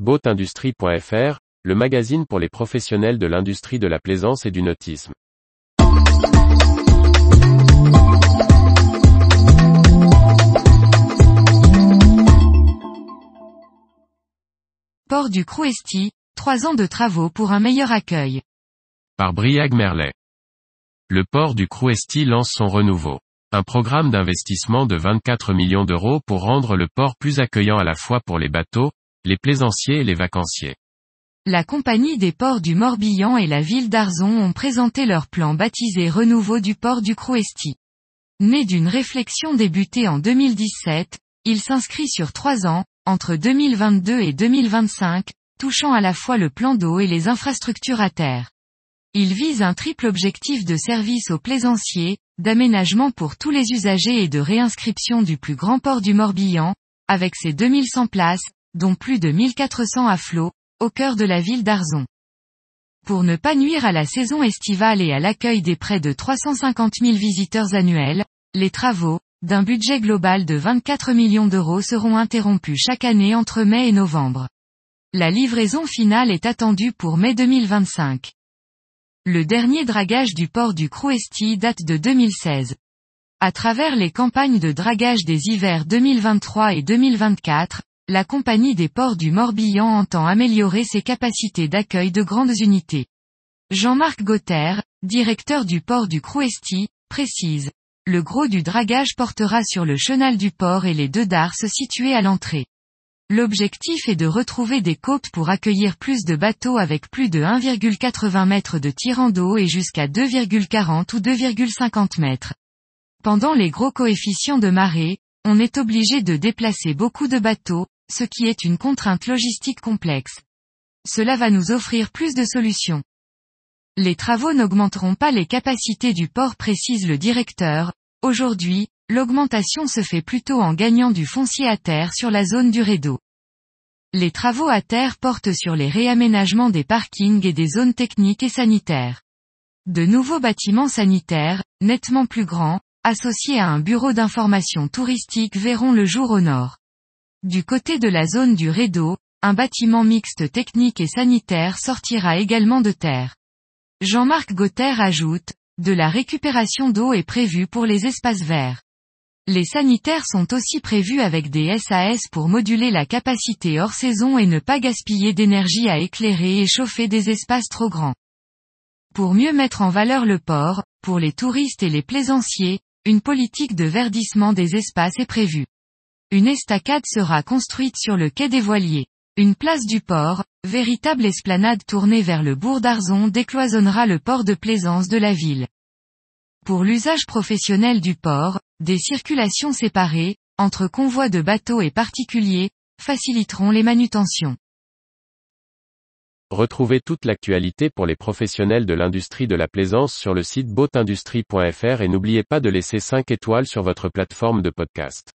Boatindustrie.fr, le magazine pour les professionnels de l'industrie de la plaisance et du nautisme. Port du Crouesty, trois ans de travaux pour un meilleur accueil. Par Briag Merlet. Le port du Crouesty lance son renouveau. Un programme d'investissement de 24 millions d'euros pour rendre le port plus accueillant à la fois pour les bateaux, les plaisanciers et les vacanciers. La compagnie des ports du Morbihan et la ville d'Arzon ont présenté leur plan baptisé Renouveau du port du Crouesty. Né d'une réflexion débutée en 2017, il s'inscrit sur trois ans, entre 2022 et 2025, touchant à la fois le plan d'eau et les infrastructures à terre. Il vise un triple objectif de service aux plaisanciers, d'aménagement pour tous les usagers et de réinscription du plus grand port du Morbihan, avec ses 2100 places, dont plus de 1400 à flot, au cœur de la ville d'Arzon. Pour ne pas nuire à la saison estivale et à l'accueil des près de 350 000 visiteurs annuels, les travaux, d'un budget global de 24 millions d'euros seront interrompus chaque année entre mai et novembre. La livraison finale est attendue pour mai 2025. Le dernier dragage du port du Crouesty date de 2016. À travers les campagnes de dragage des hivers 2023 et 2024, la compagnie des ports du Morbihan entend améliorer ses capacités d'accueil de grandes unités. Jean-Marc Gauther, directeur du port du Crouesty, précise. Le gros du dragage portera sur le chenal du port et les deux darses situés à l'entrée. L'objectif est de retrouver des côtes pour accueillir plus de bateaux avec plus de 1,80 mètres de tirant d'eau et jusqu'à 2,40 ou 2,50 mètres. Pendant les gros coefficients de marée, on est obligé de déplacer beaucoup de bateaux, ce qui est une contrainte logistique complexe. Cela va nous offrir plus de solutions. Les travaux n'augmenteront pas les capacités du port précise le directeur, aujourd'hui, L'augmentation se fait plutôt en gagnant du foncier à terre sur la zone du Rédo. Les travaux à terre portent sur les réaménagements des parkings et des zones techniques et sanitaires. De nouveaux bâtiments sanitaires, nettement plus grands, associés à un bureau d'information touristique verront le jour au nord. Du côté de la zone du Rédo, un bâtiment mixte technique et sanitaire sortira également de terre. Jean-Marc Gauther ajoute, de la récupération d'eau est prévue pour les espaces verts. Les sanitaires sont aussi prévus avec des SAS pour moduler la capacité hors saison et ne pas gaspiller d'énergie à éclairer et chauffer des espaces trop grands. Pour mieux mettre en valeur le port, pour les touristes et les plaisanciers, une politique de verdissement des espaces est prévue. Une estacade sera construite sur le quai des voiliers. Une place du port, véritable esplanade tournée vers le bourg d'Arzon décloisonnera le port de plaisance de la ville. Pour l'usage professionnel du port, des circulations séparées, entre convois de bateaux et particuliers, faciliteront les manutentions. Retrouvez toute l'actualité pour les professionnels de l'industrie de la plaisance sur le site boatindustrie.fr et n'oubliez pas de laisser 5 étoiles sur votre plateforme de podcast.